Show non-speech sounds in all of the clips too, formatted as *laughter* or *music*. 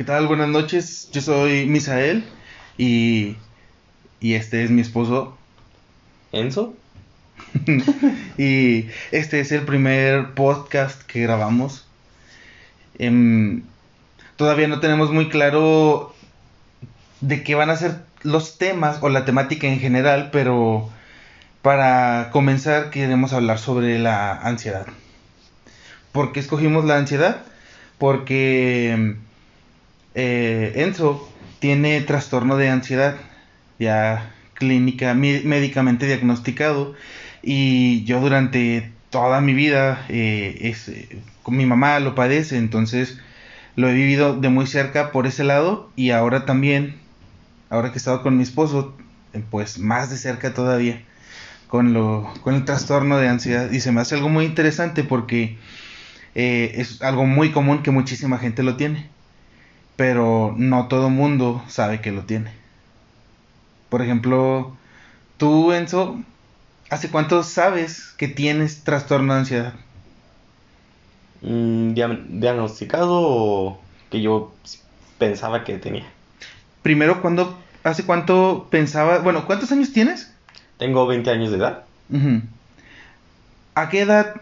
¿Qué tal? Buenas noches. Yo soy Misael y, y este es mi esposo. ¿Enzo? *laughs* y este es el primer podcast que grabamos. Em, todavía no tenemos muy claro de qué van a ser los temas o la temática en general, pero para comenzar queremos hablar sobre la ansiedad. ¿Por qué escogimos la ansiedad? Porque eh, Enzo tiene trastorno de ansiedad, ya clínica, médicamente diagnosticado, y yo durante toda mi vida, eh, con mi mamá lo padece, entonces lo he vivido de muy cerca por ese lado, y ahora también, ahora que he estado con mi esposo, pues más de cerca todavía, con, lo, con el trastorno de ansiedad, y se me hace algo muy interesante porque eh, es algo muy común que muchísima gente lo tiene pero no todo mundo sabe que lo tiene. Por ejemplo, tú, Enzo, ¿hace cuánto sabes que tienes trastorno de ansiedad? Mm, ¿Diagnosticado o que yo pensaba que tenía? Primero, ¿cuándo, ¿hace cuánto pensaba? Bueno, ¿cuántos años tienes? Tengo 20 años de edad. ¿A qué edad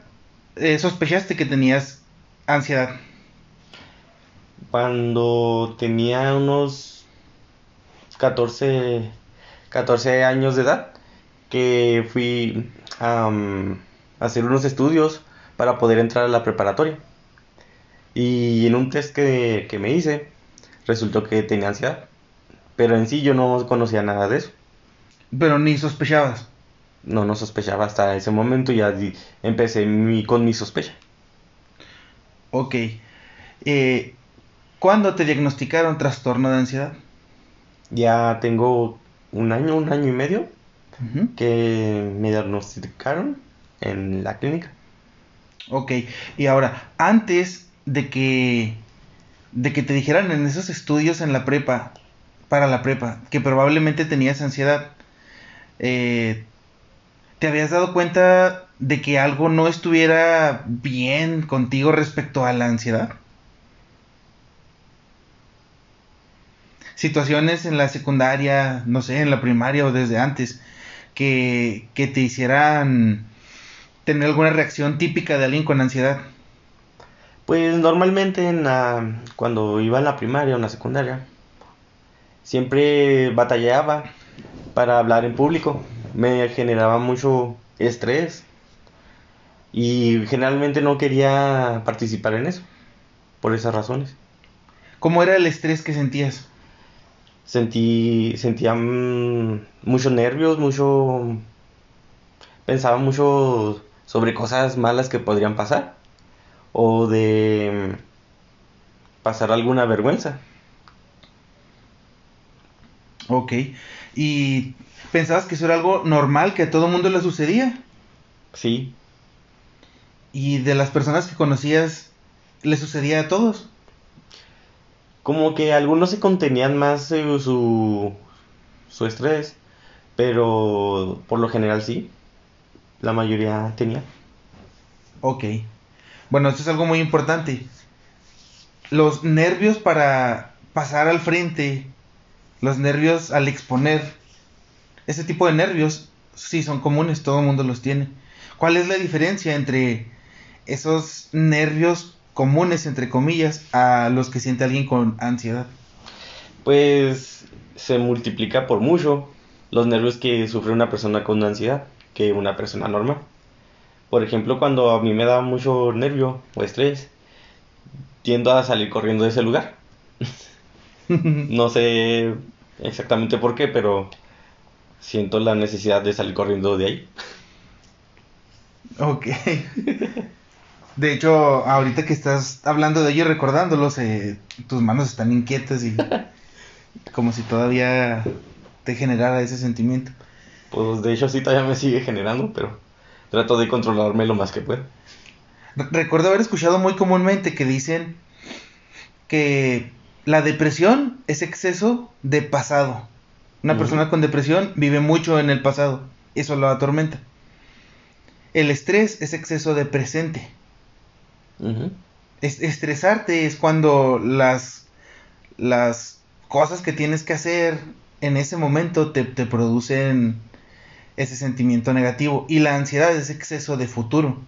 eh, sospechaste que tenías ansiedad? Cuando tenía unos 14, 14 años de edad, que fui a, hacer unos estudios para poder entrar a la preparatoria. Y en un test que, que me hice, resultó que tenía ansiedad. Pero en sí yo no conocía nada de eso. Pero ni sospechabas. No, no sospechaba hasta ese momento, ya empecé mi, con mi sospecha. Ok. Eh, ¿Cuándo te diagnosticaron trastorno de ansiedad? Ya tengo un año, un año y medio que me diagnosticaron en la clínica. Ok, y ahora, antes de que, de que te dijeran en esos estudios en la prepa, para la prepa, que probablemente tenías ansiedad, eh, ¿te habías dado cuenta de que algo no estuviera bien contigo respecto a la ansiedad? Situaciones en la secundaria, no sé, en la primaria o desde antes, que, que te hicieran tener alguna reacción típica de alguien con ansiedad? Pues normalmente en la, cuando iba a la primaria o en la secundaria, siempre batallaba para hablar en público. Me generaba mucho estrés y generalmente no quería participar en eso, por esas razones. ¿Cómo era el estrés que sentías? Sentí, sentía mm, muchos nervios, mucho, pensaba mucho sobre cosas malas que podrían pasar o de mm, pasar alguna vergüenza. Ok, ¿y pensabas que eso era algo normal, que a todo mundo le sucedía? Sí. ¿Y de las personas que conocías, le sucedía a todos? Como que algunos se contenían más eh, su, su estrés, pero por lo general sí, la mayoría tenía. Ok. Bueno, esto es algo muy importante. Los nervios para pasar al frente, los nervios al exponer, ese tipo de nervios sí son comunes, todo el mundo los tiene. ¿Cuál es la diferencia entre esos nervios comunes, entre comillas, a los que siente alguien con ansiedad? Pues se multiplica por mucho los nervios que sufre una persona con ansiedad que una persona normal. Por ejemplo, cuando a mí me da mucho nervio o estrés, tiendo a salir corriendo de ese lugar. *laughs* no sé exactamente por qué, pero siento la necesidad de salir corriendo de ahí. Ok. *laughs* De hecho, ahorita que estás hablando de ello y recordándolos, eh, tus manos están inquietas y *laughs* como si todavía te generara ese sentimiento. Pues de hecho sí todavía me sigue generando, pero trato de controlarme lo más que puedo. Recuerdo haber escuchado muy comúnmente que dicen que la depresión es exceso de pasado. Una persona con depresión vive mucho en el pasado, eso lo atormenta. El estrés es exceso de presente estresarte es cuando las, las cosas que tienes que hacer en ese momento te, te producen ese sentimiento negativo. Y la ansiedad es exceso de futuro.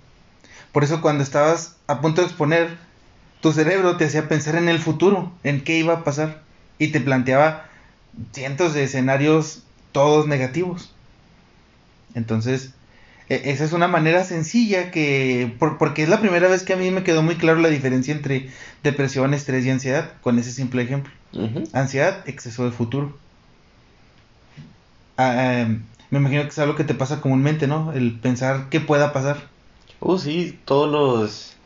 Por eso cuando estabas a punto de exponer, tu cerebro te hacía pensar en el futuro, en qué iba a pasar. Y te planteaba cientos de escenarios todos negativos. Entonces, esa es una manera sencilla que, porque es la primera vez que a mí me quedó muy claro la diferencia entre depresión, estrés y ansiedad, con ese simple ejemplo. Ansiedad, exceso de futuro. Ah, em, me imagino que es algo que te pasa comúnmente, ¿no? El pensar qué pueda pasar. Uh, sí, todos los,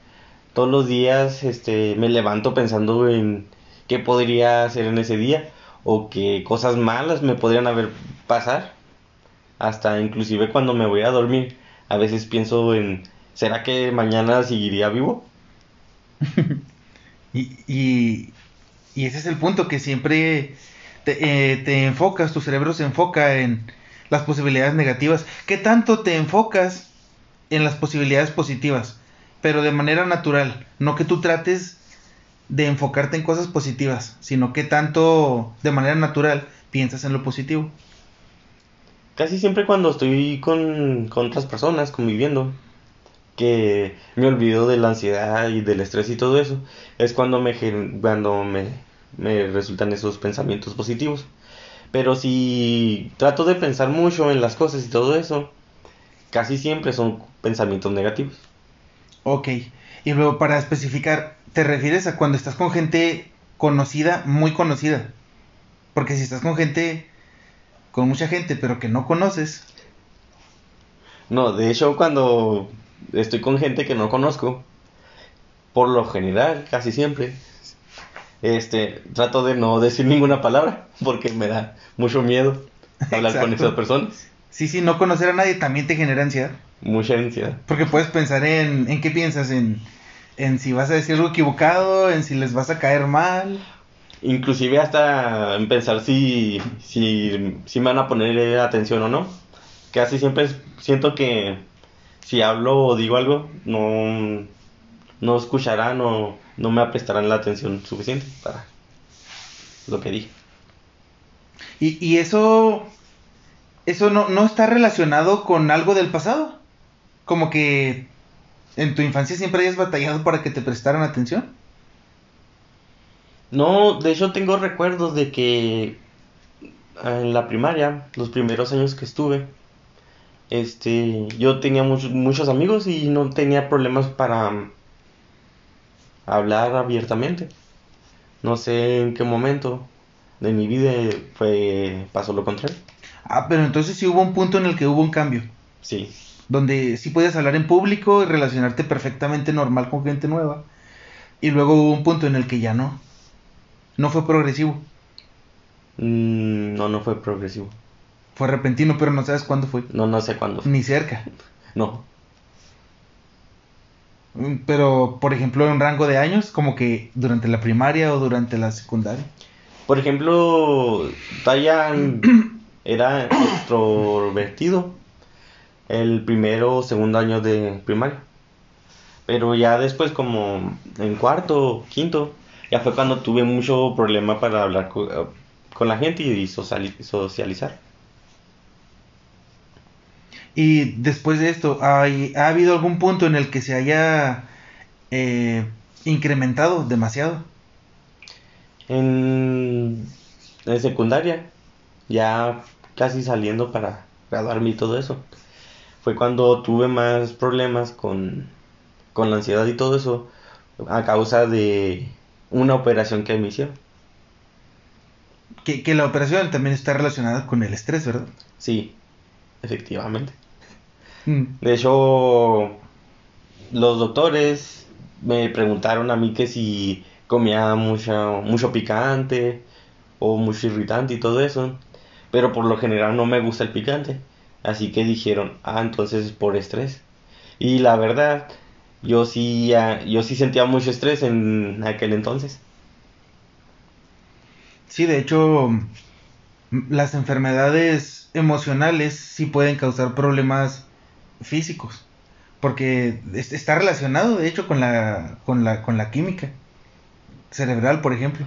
todos los días este, me levanto pensando en qué podría hacer en ese día o qué cosas malas me podrían haber pasar. Hasta inclusive cuando me voy a dormir, a veces pienso en, ¿será que mañana seguiría vivo? *laughs* y, y, ese es el punto, que siempre te, eh, te enfocas, tu cerebro se enfoca en las posibilidades negativas. ¿Qué tanto te enfocas en las posibilidades positivas? Pero de manera natural, no que tú trates de enfocarte en cosas positivas, sino que tanto de manera natural piensas en lo positivo. Casi siempre cuando estoy con, con otras personas conviviendo, que me olvido de la ansiedad y del estrés y todo eso, es cuando me, cuando me, me resultan esos pensamientos positivos. Pero si trato de pensar mucho en las cosas y todo eso, casi siempre son pensamientos negativos. Ok. Y luego para especificar, ¿te refieres a cuando estás con gente conocida, muy conocida? Porque si estás con gente, con mucha gente, pero que no conoces. No, de hecho cuando estoy con gente que no conozco, por lo general, casi siempre, este, trato de no decir ninguna palabra *laughs* porque me da mucho miedo hablar con esas personas. Sí, sí, no conocer a nadie también te genera ansiedad. Mucha ansiedad. Porque puedes pensar en, ¿en qué piensas? En, en si vas a decir algo equivocado, en si les vas a caer mal. Inclusive hasta en pensar si, si, si me van a poner atención o no. Casi siempre siento que si hablo o digo algo, no, no escucharán o no me prestarán la atención suficiente para lo que dije. Y, y eso, eso no, no está relacionado con algo del pasado. Como que en tu infancia siempre hayas batallado para que te prestaran atención. No, de hecho tengo recuerdos de que en la primaria, los primeros años que estuve, este, yo tenía muchos, muchos amigos y no tenía problemas para hablar abiertamente. No sé en qué momento de mi vida fue pasó lo contrario. Ah, pero entonces sí hubo un punto en el que hubo un cambio. Sí. Donde sí puedes hablar en público y relacionarte perfectamente normal con gente nueva. Y luego hubo un punto en el que ya no. No fue progresivo. Mm, no, no fue progresivo. Fue repentino, pero no sabes cuándo fue. No, no sé cuándo. Ni cerca. No. Mm, pero, por ejemplo, en rango de años, como que durante la primaria o durante la secundaria. Por ejemplo, Tayan *clears throat* era extrovertido el primero o segundo año de primaria. Pero ya después, como en cuarto, quinto, ya fue cuando tuve mucho problema para hablar con, la gente y socializar. Y después de esto, ¿hay, ¿ha habido algún punto en el que se haya eh, incrementado demasiado? En, en secundaria, ya casi saliendo para graduarme y todo eso. Fue cuando tuve más problemas con, con la ansiedad y todo eso a causa de una operación que me hicieron. Que, que la operación también está relacionada con el estrés, ¿verdad? Sí, efectivamente. Mm. De hecho, los doctores me preguntaron a mí que si comía mucho, mucho picante o mucho irritante y todo eso. Pero por lo general no me gusta el picante. Así que dijeron, ah, entonces es por estrés. Y la verdad, yo sí, yo sí sentía mucho estrés en aquel entonces. Sí, de hecho, las enfermedades emocionales sí pueden causar problemas físicos, porque está relacionado de hecho con la, con la, con la química cerebral, por ejemplo.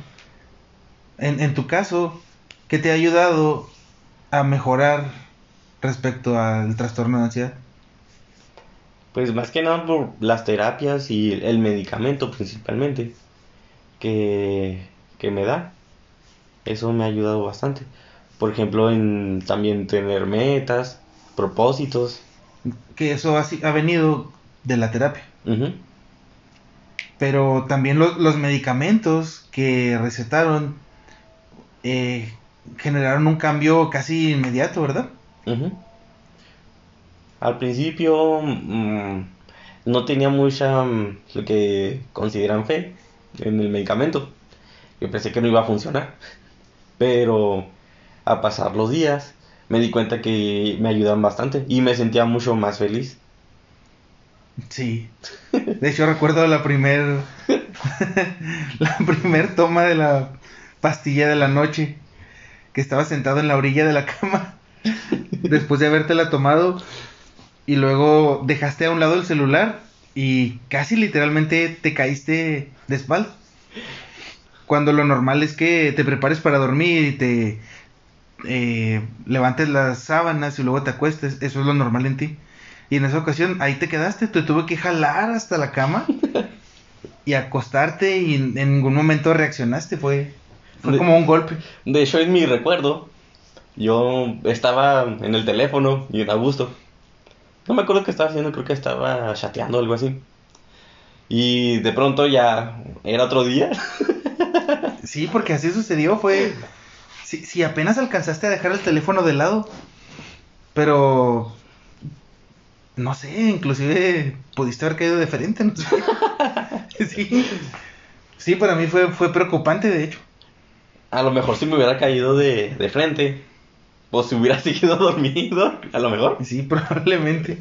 en, en tu caso, ¿qué te ha ayudado a mejorar respecto al trastorno de ansiedad? Pues más que nada por las terapias y el medicamento principalmente que, que me da. Eso me ha ayudado bastante. Por ejemplo, en también tener metas, propósitos. Que eso ha, ha venido de la terapia. Pero también lo- los medicamentos que recetaron eh, generaron un cambio casi inmediato, ¿verdad? Al principio mm, no tenía mucha mm, lo que consideran fe en el medicamento. Yo pensé que no iba a funcionar. Pero a pasar los días me di cuenta que me ayudan bastante y me sentía mucho más feliz. Sí. De hecho recuerdo la primer *laughs* la primer toma de la pastilla de la noche que estaba sentado en la orilla de la cama *laughs* después de habértela tomado y luego dejaste a un lado el celular y casi literalmente te caíste de espalda. Cuando lo normal es que te prepares para dormir y te eh, levantes las sábanas y luego te acuestes, eso es lo normal en ti. Y en esa ocasión ahí te quedaste, te tuve que jalar hasta la cama y acostarte y en en ningún momento reaccionaste, fue, fue De- como un golpe. De hecho, en mi recuerdo, yo estaba en el teléfono y en Augusto. No me acuerdo qué estaba haciendo, creo que estaba chateando o algo así. Y de pronto ya era otro día. *laughs* Sí, porque así sucedió, fue... Si, si apenas alcanzaste a dejar el teléfono de lado, pero... No sé, inclusive pudiste haber caído de frente, no sé. *laughs* Sí, sí para mí fue, fue preocupante, de hecho. A lo mejor si me hubiera caído de, de frente, pues si hubiera *laughs* seguido dormido, a lo mejor. Sí, probablemente.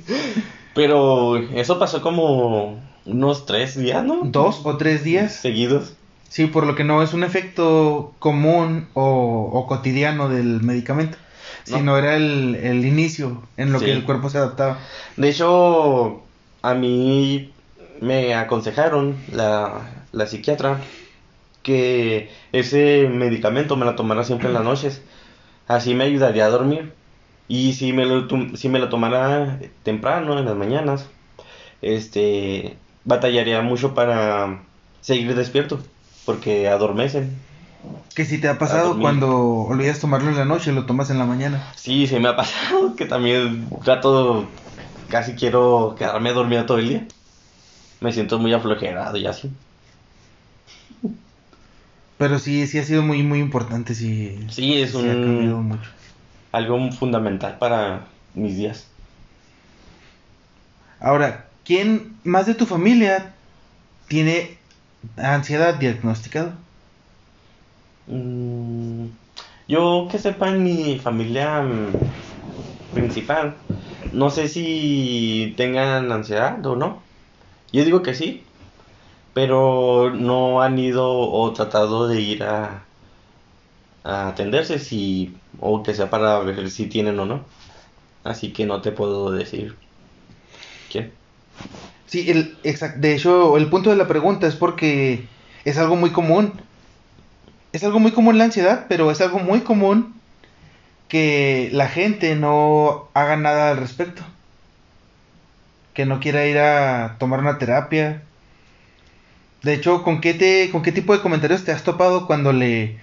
Pero eso pasó como unos tres días, ¿no? Dos o tres días. Seguidos. Sí, por lo que no es un efecto común o, o cotidiano del medicamento, No. sino era el, el inicio en lo Sí. que el cuerpo se adaptaba. De hecho, a mí me aconsejaron la, la psiquiatra que ese medicamento me lo tomara siempre en las noches. Así me ayudaría a dormir. Y si me lo, si me lo tomara temprano, en las mañanas, este, batallaría mucho para seguir despierto, porque adormecen. Que si te ha pasado cuando olvidas tomarlo en la noche y lo tomas en la mañana. Sí, se me ha pasado *laughs* que también trato, casi quiero quedarme dormido todo el día. Me siento muy aflojerado y así. Pero sí, sí ha sido muy, muy importante, sí. Sí, es sí ha cambiado un, mucho. algo fundamental para mis días. Ahora, ¿quién más de tu familia tiene ansiedad diagnosticado? Mm, yo que sepa en mi familia mm, principal, no sé si tengan ansiedad o no. Yo digo que sí, pero no han ido o tratado de ir a, a atenderse si o que sea para ver si tienen o no. Así que no te puedo decir quién. Sí, el, exact- de hecho, el punto de la pregunta es porque es algo muy común. Es algo muy común la ansiedad, pero es algo muy común que la gente no haga nada al respecto. Que no quiera ir a tomar una terapia. De hecho, ¿con qué, te, ¿con qué tipo de comentarios te has topado cuando le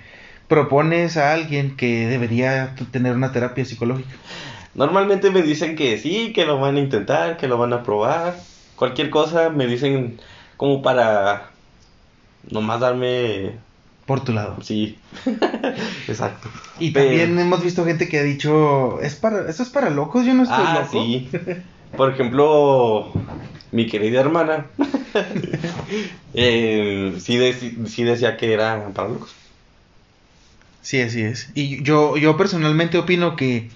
propones a alguien que debería tener una terapia psicológica? Normalmente me dicen que sí, que lo van a intentar, que lo van a probar. Cualquier cosa me dicen como para nomás darme... Por tu lado. Sí, *laughs* exacto. Y Pero- también hemos visto gente que ha dicho, es para, eso es para locos, yo no estoy Ah, loco. sí. *laughs* Por ejemplo, mi querida hermana *laughs* eh, sí, sí decía que era para locos. Sí, así es. Y yo, yo personalmente opino que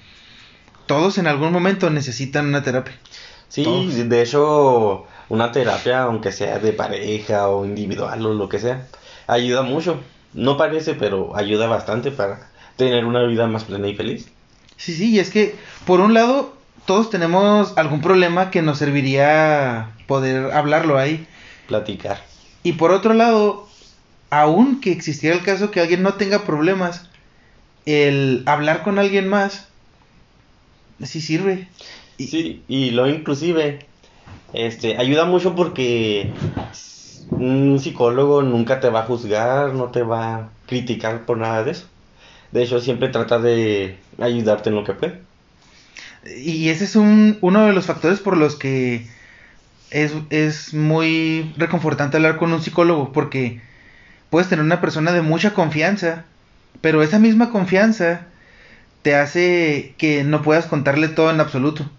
todos en algún momento necesitan una terapia. Sí, Todos. de hecho, una terapia, aunque sea de pareja o individual o lo que sea, ayuda mucho. No parece, pero ayuda bastante para tener una vida más plena y feliz. Sí, sí, y es que por un lado todos tenemos algún problema que nos serviría poder hablarlo ahí. Platicar. Y por otro lado, aun que existiera el caso que alguien no tenga problemas, el hablar con alguien más, sí sirve. Y, sí, y lo inclusive, este, ayuda mucho porque un psicólogo nunca te va a juzgar, no te va a criticar por nada de eso. De hecho, siempre trata de ayudarte en lo que puede. Y ese es un, uno de los factores por los que es, es muy reconfortante hablar con un psicólogo, porque puedes tener una persona de mucha confianza, pero esa misma confianza te hace que no puedas contarle todo en absoluto.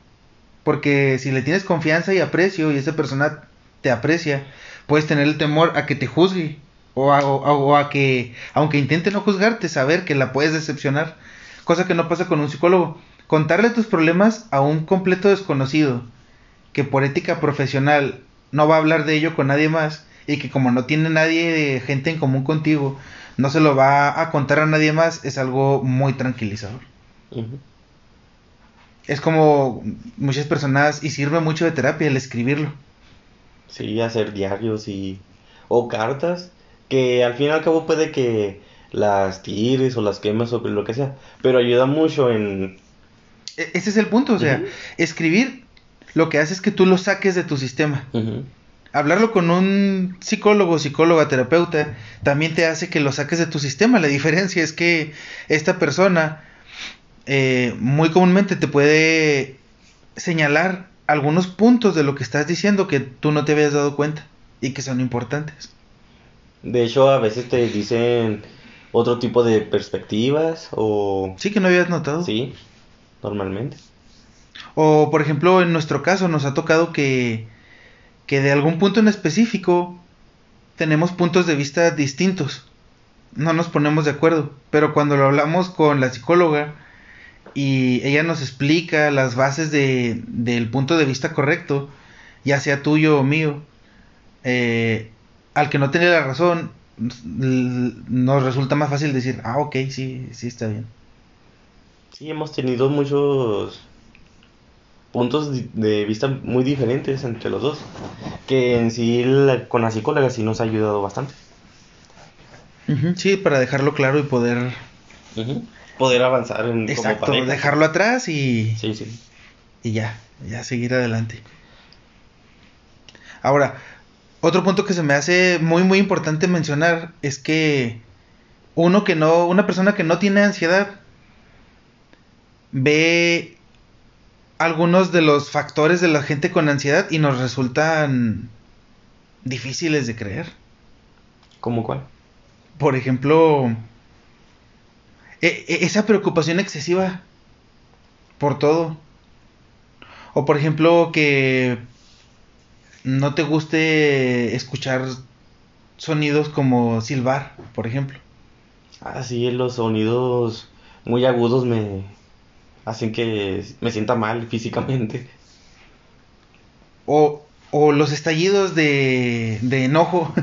Porque si le tienes confianza y aprecio y esa persona te aprecia, puedes tener el temor a que te juzgue o a, o a, que, aunque intente no juzgarte, saber que la puedes decepcionar. Cosa que no pasa con un psicólogo. Contarle tus problemas a un completo desconocido, que por ética profesional no va a hablar de ello con nadie más, y que como no tiene nadie, gente en común contigo, no se lo va a contar a nadie más, es algo muy tranquilizador. Es como muchas personas, y sirve mucho de terapia el escribirlo. Sí, hacer diarios y... o cartas que al fin y al cabo puede que las tires o las quemes o lo que sea, pero ayuda mucho en... E, ese es el punto, o sea, escribir lo que hace es que tú lo saques de tu sistema. Hablarlo con un psicólogo, psicóloga, terapeuta, también te hace que lo saques de tu sistema. La diferencia es que esta persona eh, muy comúnmente te puede señalar algunos puntos de lo que estás diciendo que tú no te habías dado cuenta y que son importantes. De hecho, a veces te dicen otro tipo de perspectivas o... Sí, que no habías notado. Sí, normalmente. O, por ejemplo, en nuestro caso nos ha tocado que, que de algún punto en específico tenemos puntos de vista distintos. No nos ponemos de acuerdo. Pero cuando lo hablamos con la psicóloga y ella nos explica las bases de, del punto de vista correcto, ya sea tuyo o mío, eh, al que no tiene la razón, nos resulta más fácil decir, ah, ok, sí, sí está bien. Sí, hemos tenido muchos puntos de vista muy diferentes entre los dos, que en sí con la psicóloga sí nos ha ayudado bastante. sí, para dejarlo claro y poder... Poder avanzar en Exacto, dejarlo atrás y... Sí, sí. Y ya, ya seguir adelante. Ahora, otro punto que se me hace muy muy importante mencionar es que uno que no, una persona que no tiene ansiedad ve algunos de los factores de la gente con ansiedad y nos resultan difíciles de creer. ¿Cómo cuál? Por ejemplo, e, e, esa preocupación excesiva por todo. O por ejemplo que no te guste escuchar sonidos como silbar, por ejemplo. Ah, sí, los sonidos muy agudos me hacen que me sienta mal físicamente. O, o los estallidos de, de enojo,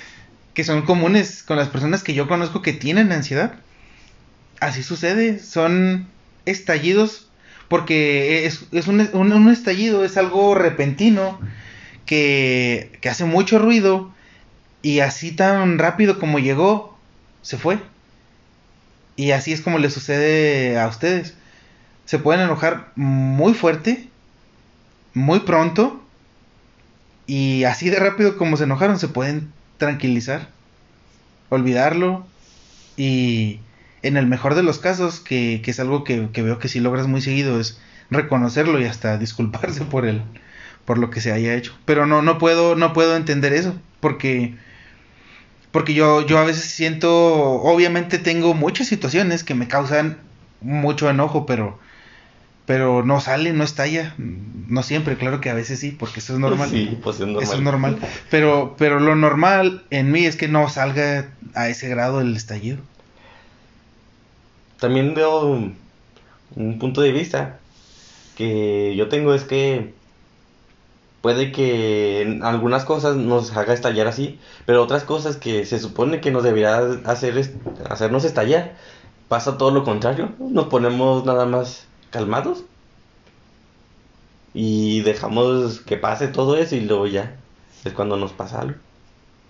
*laughs* que son comunes con las personas que yo conozco que tienen ansiedad. Así sucede, son estallidos porque es, es un, un, un estallido, es algo repentino que, hace mucho ruido y así tan rápido como llegó, se fue. Y así es como le sucede a ustedes. Se pueden enojar muy fuerte, muy pronto, y así de rápido como se enojaron, se pueden tranquilizar, olvidarlo, y en el mejor de los casos, que, que es algo que, que, veo que si logras muy seguido, es reconocerlo y hasta disculparse por él por lo que se haya hecho. Pero no, no puedo, no puedo entender eso, porque, porque yo, yo a veces siento, obviamente tengo muchas situaciones que me causan mucho enojo, pero, pero no sale, no estalla, no siempre, claro que a veces sí, porque eso es normal. Sí, pues es normal. Eso es normal. Pero, pero lo normal en mí es que no salga a ese grado el estallido. También veo un punto de vista que yo tengo es que puede que algunas cosas nos haga estallar así, pero otras cosas que se supone que nos debería hacer hacernos estallar, pasa todo lo contrario, nos ponemos nada más calmados y dejamos que pase todo eso y luego ya es cuando nos pasa algo.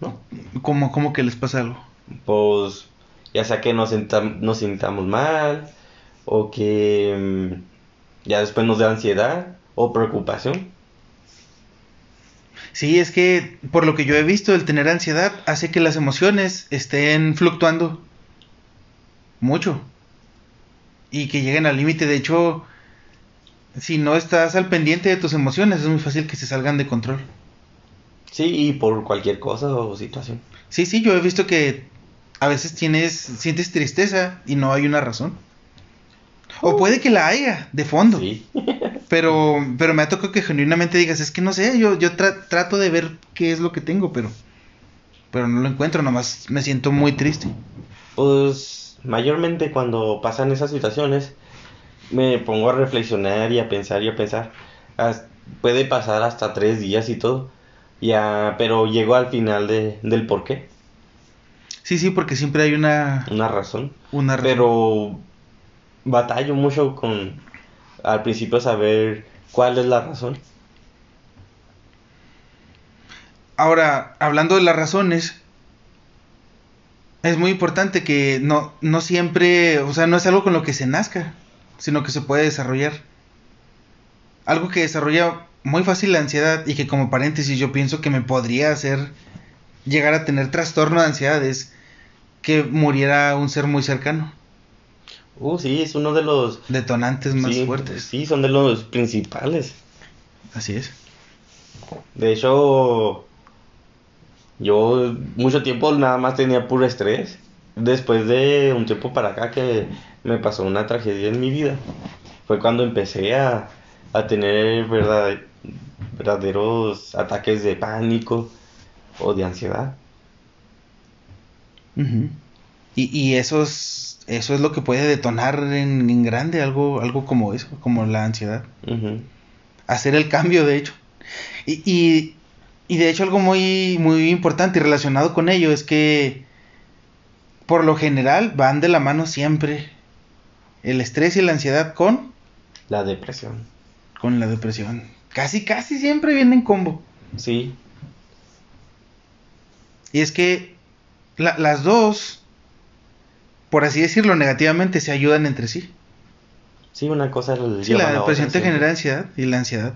¿no? ¿Cómo, cómo que les pasa algo? Pues ya sea que nos, nos sintamos mal o que mm, ya después nos dé ansiedad o preocupación. Sí, es que por lo que yo he visto, el tener ansiedad hace que las emociones estén fluctuando mucho y que lleguen al límite. De hecho, si no estás al pendiente de tus emociones, es muy fácil que se salgan de control. Sí, y por cualquier cosa o situación. Sí, sí, yo he visto que a veces tienes, sientes tristeza y no hay una razón. O puede que la haya, de fondo. Sí. *laughs* Pero, pero me ha tocado que genuinamente digas, es que no sé, yo, yo tra- trato de ver qué es lo que tengo, pero, pero no lo encuentro, nomás me siento muy triste. Pues mayormente cuando pasan esas situaciones me pongo a reflexionar y a pensar y a pensar. As- puede pasar hasta tres días y todo. Ya, pero llego al final de, del por qué, Sí, sí, porque siempre hay una, una razón. una razón. Pero batallo mucho con al principio saber cuál es la razón. Ahora, hablando de las razones, es muy importante que no, no siempre, o sea, no es algo con lo que se nazca, sino que se puede desarrollar. Algo que desarrolla muy fácil la ansiedad y que como paréntesis yo pienso que me podría hacer llegar a tener trastorno de ansiedad es que muriera un ser muy cercano. Uh, sí, es uno de los Detonantes más sí, fuertes. Sí, son de los principales. Así es. De hecho, yo mucho tiempo nada más tenía puro estrés. Después de un tiempo para acá que me pasó una tragedia en mi vida, fue cuando empecé a, a tener verdad- verdaderos ataques de pánico o de ansiedad. Y, y eso es, eso es lo que puede detonar en, en grande algo, algo como eso, como la ansiedad. Hacer el cambio, de hecho. Y, y, y de hecho algo muy, muy importante y relacionado con ello es que por lo general van de la mano siempre el estrés y la ansiedad con, La depresión. con la depresión. Casi, casi siempre vienen en combo. Sí, Y es que la- las dos, por así decirlo negativamente, se ayudan entre sí. sí, una cosa Sí, lleva a la la depresión te genera ansiedad y la ansiedad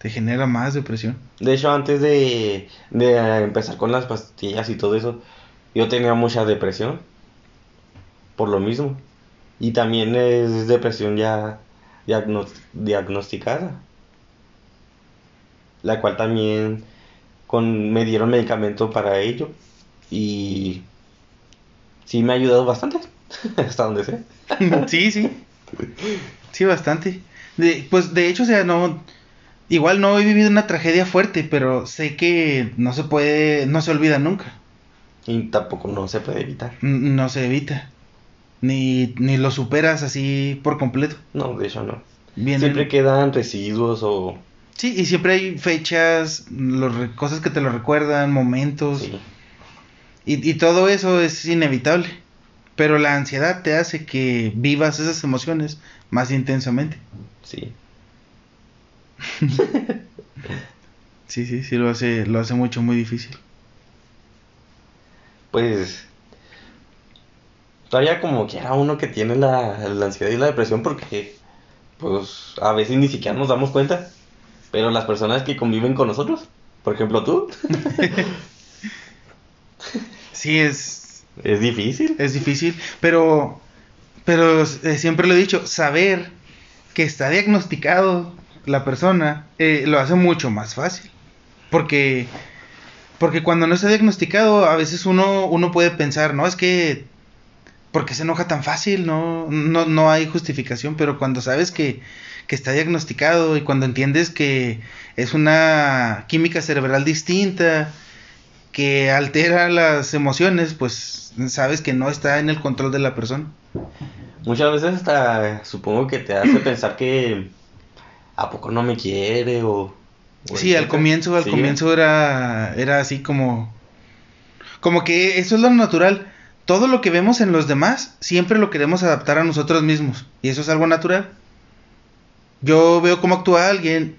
te genera más depresión. De hecho, antes de, de empezar con las pastillas y todo eso, yo tenía mucha depresión. Por lo mismo. Y también es depresión ya diagnos- diagnosticada. La cual también con, me dieron medicamento para ello. Y sí me ha ayudado bastante. *laughs* Hasta donde sé. *laughs* sí, sí. Sí, bastante. De, pues de hecho, o sea, no. Igual no he vivido una tragedia fuerte, pero sé que no se puede, no se olvida nunca. Y tampoco no se puede evitar. N- No se evita. Ni, ni lo superas así por completo. No, de hecho no. Siempre quedan residuos o... Sí, y siempre hay fechas, los re- cosas que te lo recuerdan, momentos. Sí. Y, y todo eso es inevitable. Pero la ansiedad te hace que vivas esas emociones más intensamente. Sí. *laughs* Sí, sí, sí, lo hace, lo hace mucho, muy difícil. Pues todavía como que era uno que tiene la, la ansiedad y la depresión porque pues a veces ni siquiera nos damos cuenta. Pero las personas que conviven con nosotros, por ejemplo tú, *laughs* Sí, es, es difícil. es difícil, pero, pero eh, siempre lo he dicho, saber que está diagnosticado la persona eh, lo hace mucho más fácil. Porque, porque cuando no está diagnosticado, a veces uno, uno puede pensar, no, es que, ¿por qué se enoja tan fácil? No, no, no hay justificación, pero cuando sabes que, que está diagnosticado y cuando entiendes que es una química cerebral distinta, que altera las emociones, pues sabes que no está en el control de la persona. Muchas veces hasta supongo que te hace pensar que a poco no me quiere o... o Sí, al comienzo, al Sí, comienzo era, era así como, como que eso es lo natural. Todo lo que vemos en los demás siempre lo queremos adaptar a nosotros mismos y eso es algo natural. Yo veo cómo actúa alguien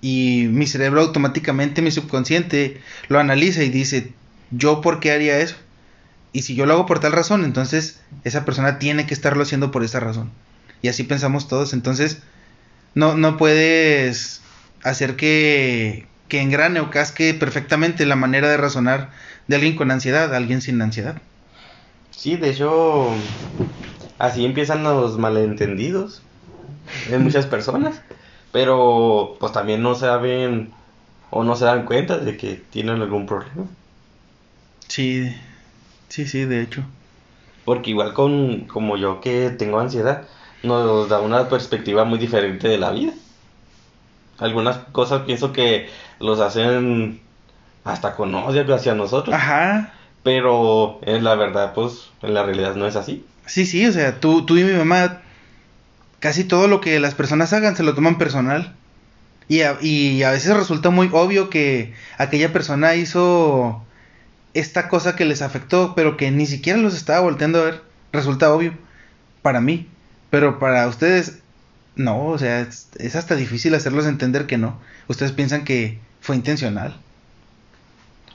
y mi cerebro automáticamente, mi subconsciente, lo analiza y dice, yo por qué haría eso. Y si yo lo hago por tal razón, entonces esa persona tiene que estarlo haciendo por esa razón. Y así pensamos todos. Entonces, no, no puedes hacer que, que engrane o casque perfectamente la manera de razonar de alguien con ansiedad, alguien sin ansiedad. Sí, de hecho, así empiezan los malentendidos en muchas personas, pero pues también no saben o no se dan cuenta de que tienen algún problema. Sí, sí, sí, de hecho. Porque igual con como yo que tengo ansiedad, nos da una perspectiva muy diferente de la vida. Algunas cosas pienso que los hacen hasta con odio hacia nosotros. Ajá. Pero en la verdad, pues, en la realidad no es así. Sí, sí, o sea, tú, tú y mi mamá, casi todo lo que las personas hagan se lo toman personal. Y a, y a veces resulta muy obvio que aquella persona hizo esta cosa que les afectó, pero que ni siquiera los estaba volteando a ver. Resulta obvio para mí. Pero para ustedes, no, o sea, es, es hasta difícil hacerlos entender que no. Ustedes piensan que fue intencional.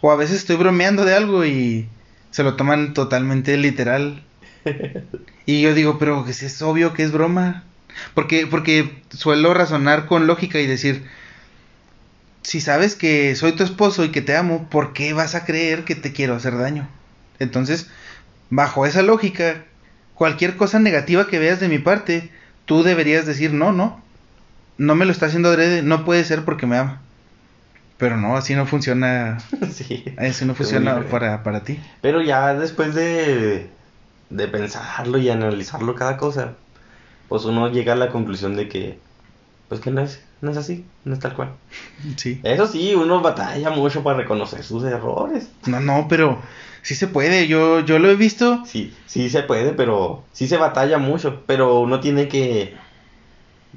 O a veces estoy bromeando de algo y se lo toman totalmente literal. *laughs* Y yo digo, pero que si es obvio que es broma. Porque, porque suelo razonar con lógica y decir, si sabes que soy tu esposo y que te amo, ¿por qué vas a creer que te quiero hacer daño? Entonces, bajo esa lógica, cualquier cosa negativa que veas de mi parte, tú deberías decir, no, no, no me lo está haciendo adrede, no puede ser porque me ama. Pero no, así no funciona. *laughs* sí. Así no funciona para, para ti. Pero ya después de, de pensarlo y analizarlo cada cosa, pues uno llega a la conclusión de que, pues que no es, no es así, no es tal cual. Sí. Eso sí, uno batalla mucho para reconocer sus errores. No, no, pero sí se puede. Yo, yo lo he visto. Sí, sí se puede, pero sí se batalla mucho, pero uno tiene que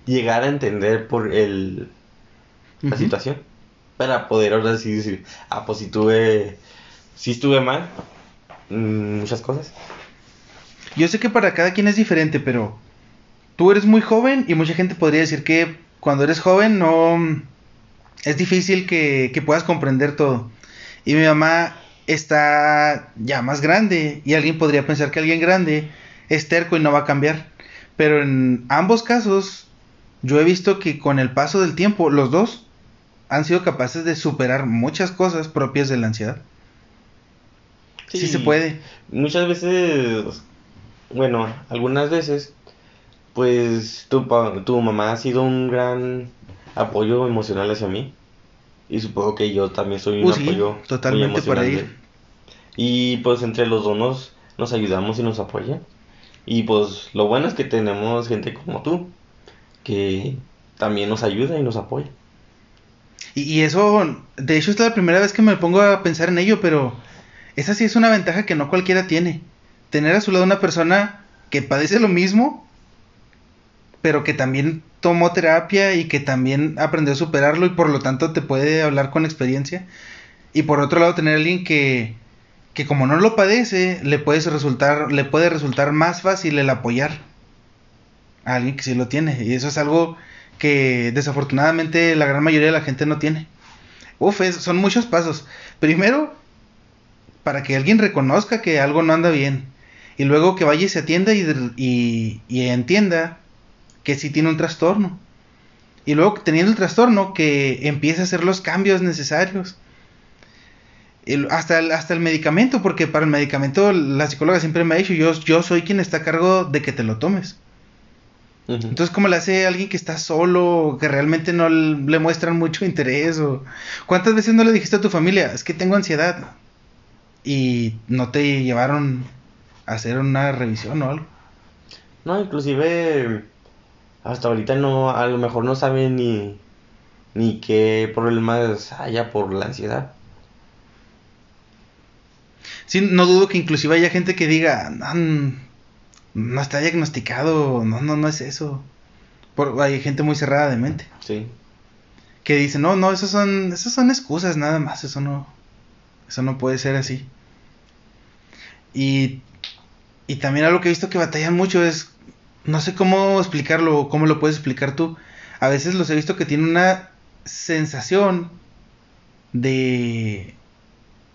llegar a entender por el, la situación para poder ahora sí decir, ah, pues si tuve, sí estuve mal, mm, muchas cosas. Yo sé que para cada quien es diferente, pero tú eres muy joven y mucha gente podría decir que cuando eres joven no es difícil que, que puedas comprender todo. Y mi mamá está ya más grande y alguien podría pensar que alguien grande es terco y no va a cambiar. Pero en ambos casos yo he visto que con el paso del tiempo los dos han sido capaces de superar muchas cosas propias de la ansiedad. Sí, se puede. Muchas veces, bueno, algunas veces, pues tu, tu mamá ha sido un gran apoyo emocional hacia mí. Y supongo que yo también soy un Uh, sí, apoyo muy totalmente para emocional ella. Y pues entre los dos nos, ayudamos y nos apoya. Y pues lo bueno es que tenemos gente como tú, que también nos ayuda y nos apoya. Y, y eso, de hecho, es la primera vez que me pongo a pensar en ello, pero esa sí es una ventaja que no cualquiera tiene. Tener a su lado una persona que padece lo mismo, pero que también tomó terapia y que también aprendió a superarlo y por lo tanto te puede hablar con experiencia. Y por otro lado, tener alguien que, que como no lo padece, le puede resultar, le puede resultar más fácil el apoyar a alguien que sí lo tiene. Y eso es algo que desafortunadamente la gran mayoría de la gente no tiene. Uf, son muchos pasos. Primero, para que alguien reconozca que algo no anda bien. Y luego que vaya y se atienda y, y entienda que sí tiene un trastorno. Y luego teniendo el trastorno que empiece a hacer los cambios necesarios. El- hasta, el, hasta el medicamento, porque para el medicamento la psicóloga siempre me ha dicho, yo, yo soy quien está a cargo de que te lo tomes. Entonces, ¿cómo le hace a alguien que está solo, que realmente no le muestran mucho interés? O... ¿Cuántas veces no le dijiste a tu familia, es que tengo ansiedad? Y no te llevaron a hacer una revisión o algo. No, inclusive hasta ahorita no, a lo mejor no saben ni, ni qué problemas haya por la ansiedad. Sí, no dudo que inclusive haya gente que diga, no, mm, no está diagnosticado, no, no, no es eso. Por, hay gente muy cerrada de mente Sí. que dice, no, no, esas son, esas son excusas nada más, eso no, eso no puede ser así. Y, y también algo que he visto que batallan mucho es, no sé cómo explicarlo, o cómo lo puedes explicar tú. A veces los he visto que tienen una sensación de,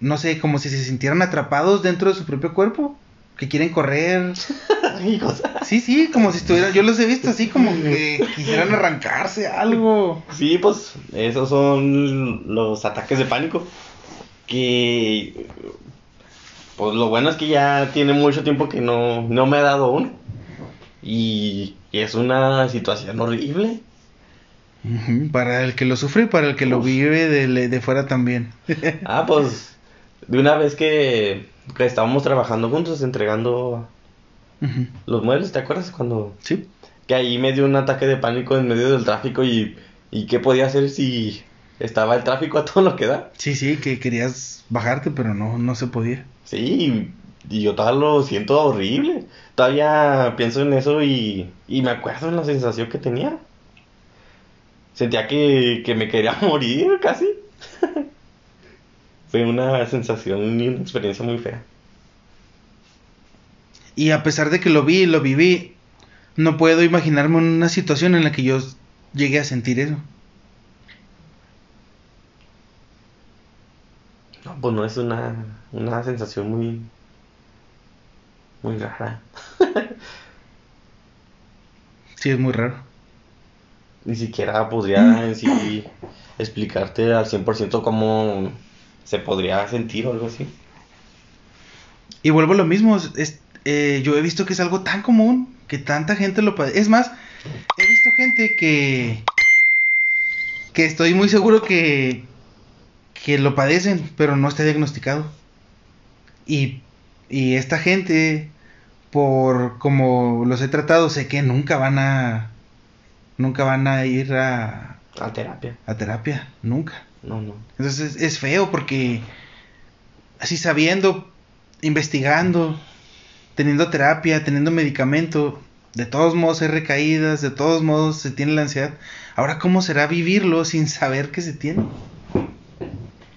no sé, como si se sintieran atrapados dentro de su propio cuerpo, que quieren correr. *laughs* Sí, sí, como si estuvieran, yo los he visto así como que quisieran arrancarse algo. Sí, pues esos son los ataques de pánico. Que pues lo bueno es que ya tiene mucho tiempo que no, no me ha dado uno. Y es una situación horrible. Para el que lo sufre y para el que lo vive de, de fuera también. Ah, pues de una vez que, que estábamos trabajando juntos entregando los muebles, ¿te acuerdas? Cuando Sí. que ahí me dio un ataque de pánico en medio del tráfico y, y qué podía hacer si estaba el tráfico a todo lo que da. Sí, sí, que querías bajarte, pero no, no se podía. Sí, y yo todavía lo siento horrible. Todavía pienso en eso y, y me acuerdo en la sensación que tenía. Sentía que, que me quería *laughs* morir casi. Fue una sensación y una experiencia muy fea. Y a pesar de que lo vi y lo viví, no puedo imaginarme una situación en la que yo llegué a sentir eso. No, pues no es una, una sensación muy, muy rara. *laughs* Sí, es muy raro. Ni siquiera podría en sí *coughs* explicarte al 100% cómo se podría sentir o algo así. Y vuelvo a lo mismo, es- eh, yo he visto que es algo tan común que tanta gente lo padece. Es más, he visto gente que que estoy muy seguro que que lo padecen, pero no está diagnosticado. Y y esta gente por como los he tratado, sé que nunca van a nunca van a ir a, A terapia. a terapia, nunca. No, no. Entonces es, feo porque así sabiendo, investigando, teniendo terapia, teniendo medicamento, de todos modos hay recaídas, de todos modos se tiene la ansiedad. Ahora, ¿cómo será vivirlo sin saber que se tiene?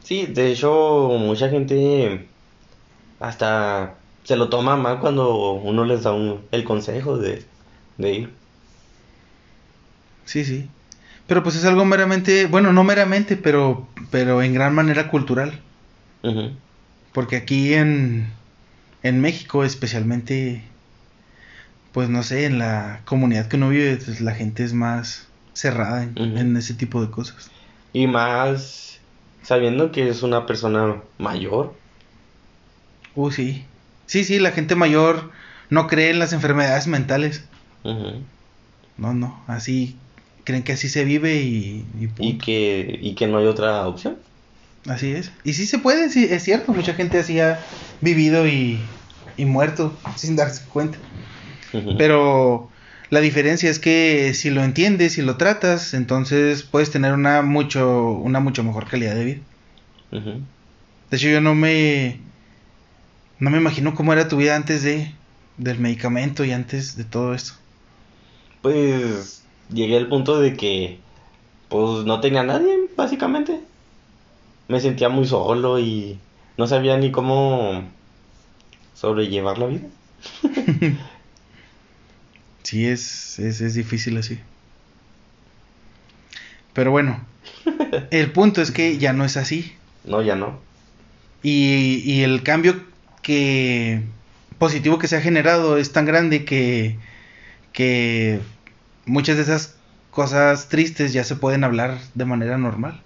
Sí, de hecho, mucha gente hasta se lo toma mal cuando uno les da un- el consejo de, de ir. Sí, sí. Pero pues es algo meramente, bueno, no meramente, pero, pero en gran manera cultural. Porque aquí en, en México especialmente, pues no sé, en la comunidad que uno vive, pues, la gente es más cerrada en, ese tipo de cosas. Y más sabiendo que es una persona mayor. Uh, sí. Sí, sí, la gente mayor no cree en las enfermedades mentales. No, no, así creen que así se vive y, y que, y que no hay otra opción. Así es. Y sí se puede, sí, es cierto, mucha gente así ha vivido y, y muerto sin darse cuenta. Pero la diferencia es que si lo entiendes y lo tratas, entonces puedes tener una mucho una mucho mejor calidad de vida. De hecho, yo no me no me imagino cómo era tu vida antes de del medicamento y antes de todo esto. Pues llegué al punto de que pues no tenía a nadie, básicamente. Me sentía muy solo y no sabía ni cómo sobrellevar la vida. *laughs* Sí, es, es, es difícil así. Pero bueno, *laughs* el punto es que ya no es así. No, ya no. Y, y el cambio que positivo que se ha generado es tan grande que, que muchas de esas cosas tristes ya se pueden hablar de manera normal.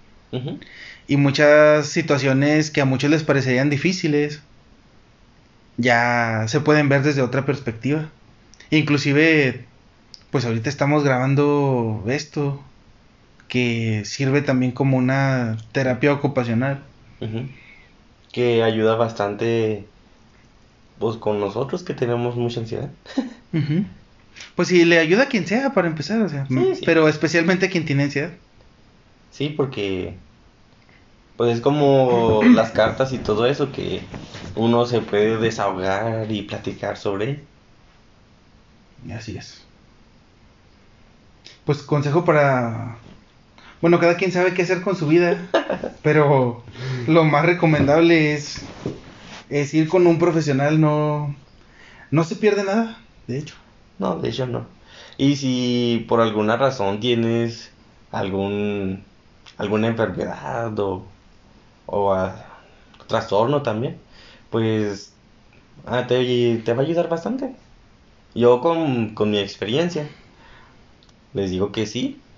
Y muchas situaciones que a muchos les parecerían difíciles ya se pueden ver desde otra perspectiva. Inclusive, pues ahorita estamos grabando esto que sirve también como una terapia ocupacional. Que ayuda bastante pues con nosotros que tenemos mucha ansiedad. Pues sí, le ayuda a quien sea para empezar, o sea, Sí, m- sí. pero especialmente a quien tiene ansiedad. Sí, porque pues es como *coughs* las cartas y todo eso que uno se puede desahogar y platicar sobre. Así es. Pues consejo para... Bueno, cada quien sabe qué hacer con su vida, *laughs* pero lo más recomendable es, es ir con un profesional, no, no se pierde nada, de hecho. No, de hecho no. Y si por alguna razón tienes algún alguna enfermedad o, o a- trastorno también, pues ah, te, te va a ayudar bastante. Yo con, con mi experiencia les digo que sí,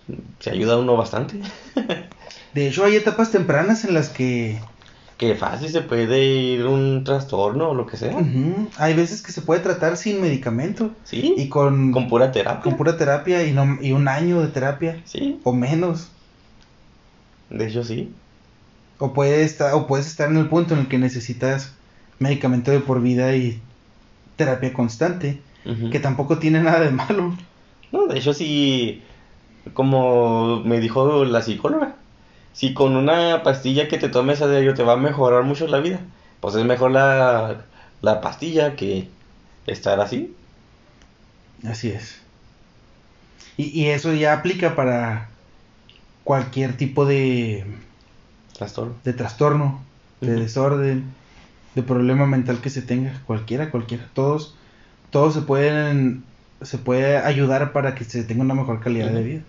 se ayuda uno bastante. *laughs* De hecho, hay etapas tempranas en las que... Que fácil se puede ir un trastorno o lo que sea. Hay veces que se puede tratar sin medicamento. Sí. Y con, Con pura terapia. con pura terapia y, no, y un año de terapia. Sí, O menos. de hecho sí. O, puede estar, o puedes estar en el punto en el que necesitas medicamento de por vida y terapia constante. Que tampoco tiene nada de malo. No, de hecho sí, como me dijo la psicóloga, si con una pastilla que te tomes a diario te va a mejorar mucho la vida, pues es mejor la, la pastilla que estar así. Así es. Y, y eso ya aplica para cualquier tipo de, Trastorno. de trastorno, de desorden, de problema mental que se tenga, cualquiera, cualquiera. Todos, todos se pueden, se puede ayudar para que se tenga una mejor calidad de vida.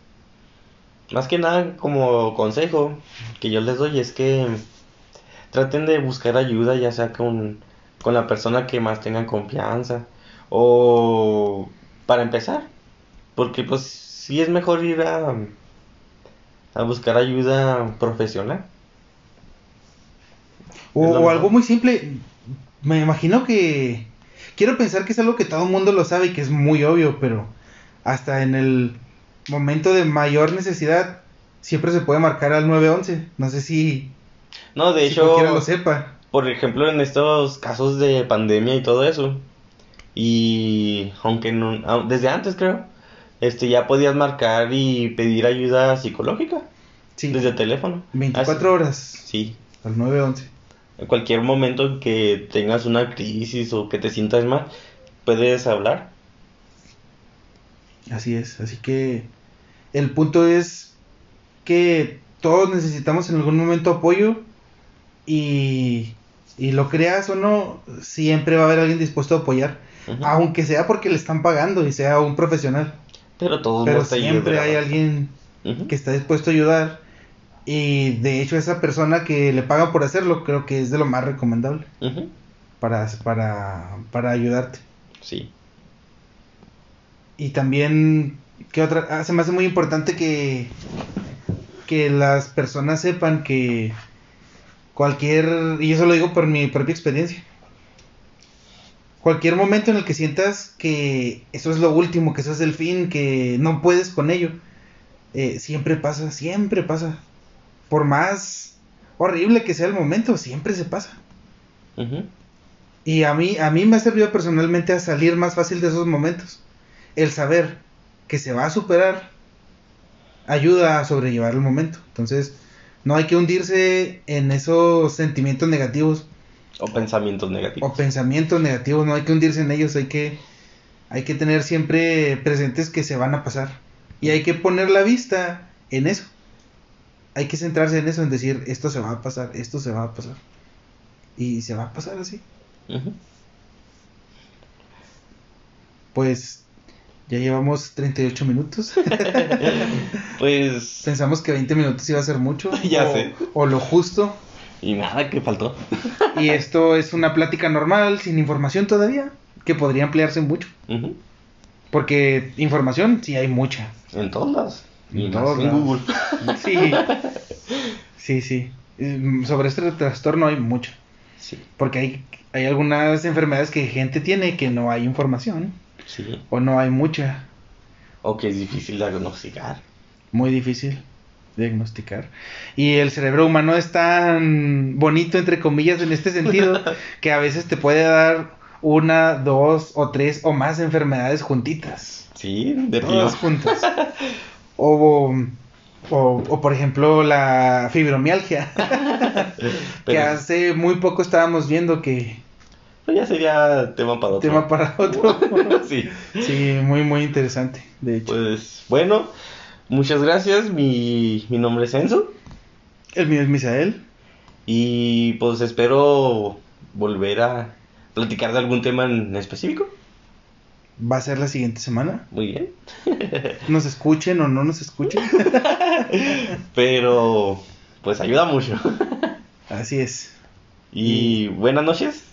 Más que nada como consejo que yo les doy es que traten de buscar ayuda ya sea con, con la persona que más tengan confianza o para empezar. Porque pues sí es mejor ir a, a buscar ayuda profesional. O, o algo muy simple, me imagino que... Quiero pensar que es algo que todo el mundo lo sabe y que es muy obvio, pero hasta en el momento de mayor necesidad siempre se puede marcar al 911. No sé si, No, de si hecho, cualquiera lo sepa. por ejemplo, en estos casos de pandemia y todo eso, y aunque no, ah, desde antes creo, este ya podías marcar y pedir ayuda psicológica Sí, desde teléfono. 24 horas Sí, al 911. en cualquier momento en que tengas una crisis o que te sientas mal, puedes hablar. Así es, así que el punto es que todos necesitamos en algún momento apoyo y, y lo creas o no, siempre va a haber alguien dispuesto a apoyar, aunque sea porque le están pagando y sea un profesional, Pero todos pero siempre hay alguien que está dispuesto a ayudar y de hecho esa persona que le paga por hacerlo creo que es de lo más recomendable para, para, para ayudarte. Sí. Y también, ¿qué otra? Ah, se me hace muy importante que, que las personas sepan que cualquier, y eso lo digo por mi propia experiencia, cualquier momento en el que sientas que eso es lo último, que eso es el fin, que no puedes con ello, eh, siempre pasa, siempre pasa. Por más horrible que sea el momento, siempre se pasa. Y a mí, a mí me ha servido personalmente a salir más fácil de esos momentos. El saber que se va a superar ayuda a sobrellevar el momento. Entonces, no hay que hundirse en esos sentimientos negativos O pensamientos negativos. o pensamientos negativos, no hay que hundirse en ellos, hay que, hay que tener siempre presentes que se van a pasar. Y hay que poner la vista en eso. Hay que centrarse en eso, en decir, esto se va a pasar, esto se va a pasar. Y se va a pasar así. Pues ya llevamos 38 minutos. *laughs* Pues. Pensamos que 20 minutos iba a ser mucho. *laughs* Ya o, sé. O lo justo. Y nada, que faltó. *laughs* Y esto es una plática normal, sin información todavía, que podría ampliarse mucho. Porque información sí hay mucha. En. Y En más todos en. Google. Sí. Sí, sí. Mm, Sobre este trastorno hay mucho. Sí. Porque hay, hay algunas enfermedades que gente tiene que no hay información. Sí. O no hay mucha. O que es difícil diagnosticar. muy difícil diagnosticar. Y el cerebro humano es tan bonito, entre comillas, en este sentido, *laughs* que a veces te puede dar una, dos o tres o más enfermedades juntitas. Sí, de Todas juntas. *laughs* O, o, o, por ejemplo, la fibromialgia, *laughs* que hace muy poco estábamos viendo que pero *laughs* ya sería tema para otro. tema para otro. *laughs* sí. Sí, muy, muy interesante, de hecho. Pues bueno, muchas gracias. Mi, mi nombre es Enzo. El mío es Misael. Y pues espero volver a platicar de algún tema en específico. Va a ser la siguiente semana. Muy bien. *laughs* Nos escuchen o no nos escuchen. Pero pues ayuda mucho. Así es. Y buenas noches.